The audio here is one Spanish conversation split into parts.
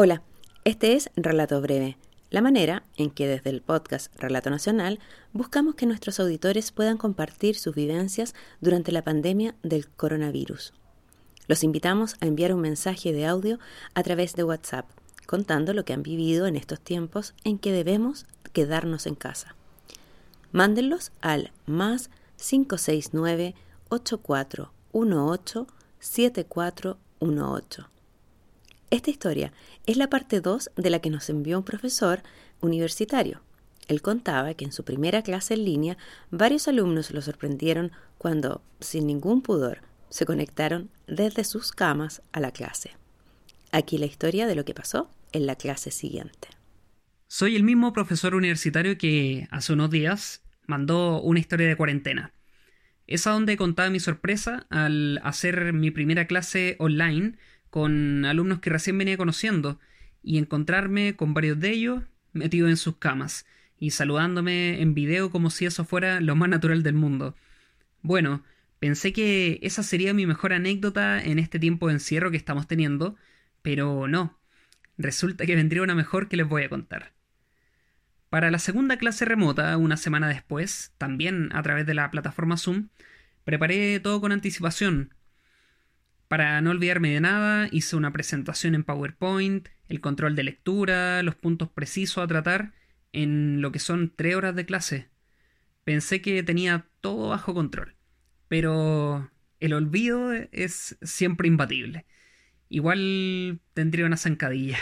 Hola, este es Relato Breve, la manera en que desde el podcast Relato Nacional buscamos que nuestros auditores puedan compartir sus vivencias durante la pandemia del coronavirus. Los invitamos a enviar un mensaje de audio a través de WhatsApp, contando lo que han vivido en estos tiempos en que debemos quedarnos en casa. Mándenlos al más 569 8418 7418. Esta historia es la parte 2 de la que nos envió un profesor universitario. Él contaba que en su primera clase en línea varios alumnos lo sorprendieron cuando, sin ningún pudor, se conectaron desde sus camas a la clase. Aquí la historia de lo que pasó en la clase siguiente. Soy el mismo profesor universitario que hace unos días mandó una historia de cuarentena. Es a donde contaba mi sorpresa al hacer mi primera clase online con alumnos que recién venía conociendo y encontrarme con varios de ellos metidos en sus camas y saludándome en video como si eso fuera lo más natural del mundo. Bueno, pensé que esa sería mi mejor anécdota en este tiempo de encierro que estamos teniendo, pero no. Resulta que vendría una mejor que les voy a contar. Para la segunda clase remota, una semana después, también a través de la plataforma Zoom, preparé todo con anticipación, para no olvidarme de nada, hice una presentación en PowerPoint, el control de lectura, los puntos precisos a tratar en lo que son tres horas de clase. Pensé que tenía todo bajo control, pero el olvido es siempre imbatible. Igual tendría una zancadilla.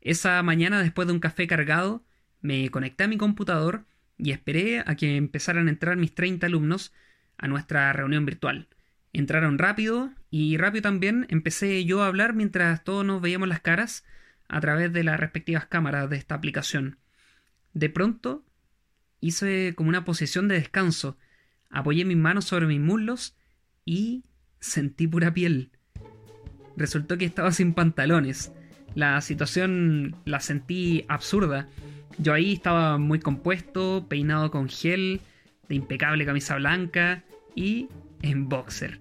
Esa mañana, después de un café cargado, me conecté a mi computador y esperé a que empezaran a entrar mis 30 alumnos a nuestra reunión virtual. Entraron rápido y rápido también empecé yo a hablar mientras todos nos veíamos las caras a través de las respectivas cámaras de esta aplicación. De pronto hice como una posición de descanso, apoyé mis manos sobre mis muslos y sentí pura piel. Resultó que estaba sin pantalones. La situación la sentí absurda. Yo ahí estaba muy compuesto, peinado con gel, de impecable camisa blanca y en boxer.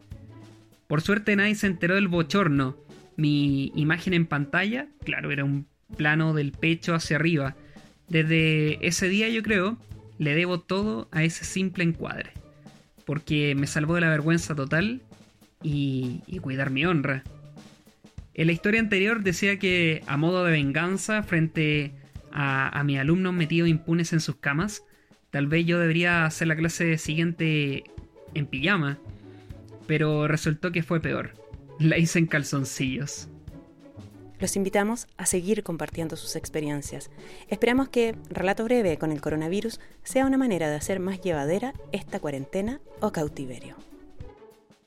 Por suerte nadie se enteró del bochorno. Mi imagen en pantalla, claro, era un plano del pecho hacia arriba. Desde ese día yo creo, le debo todo a ese simple encuadre. Porque me salvó de la vergüenza total y, cuidar mi honra. En la historia anterior decía que a modo de venganza frente a, a mis alumnos metidos impunes en sus camas, tal vez yo debería hacer la clase siguiente en pijama pero resultó que fue peor. La hice en calzoncillos. Los invitamos a seguir compartiendo sus experiencias. Esperamos que Relato Breve con el coronavirus sea una manera de hacer más llevadera esta cuarentena o cautiverio.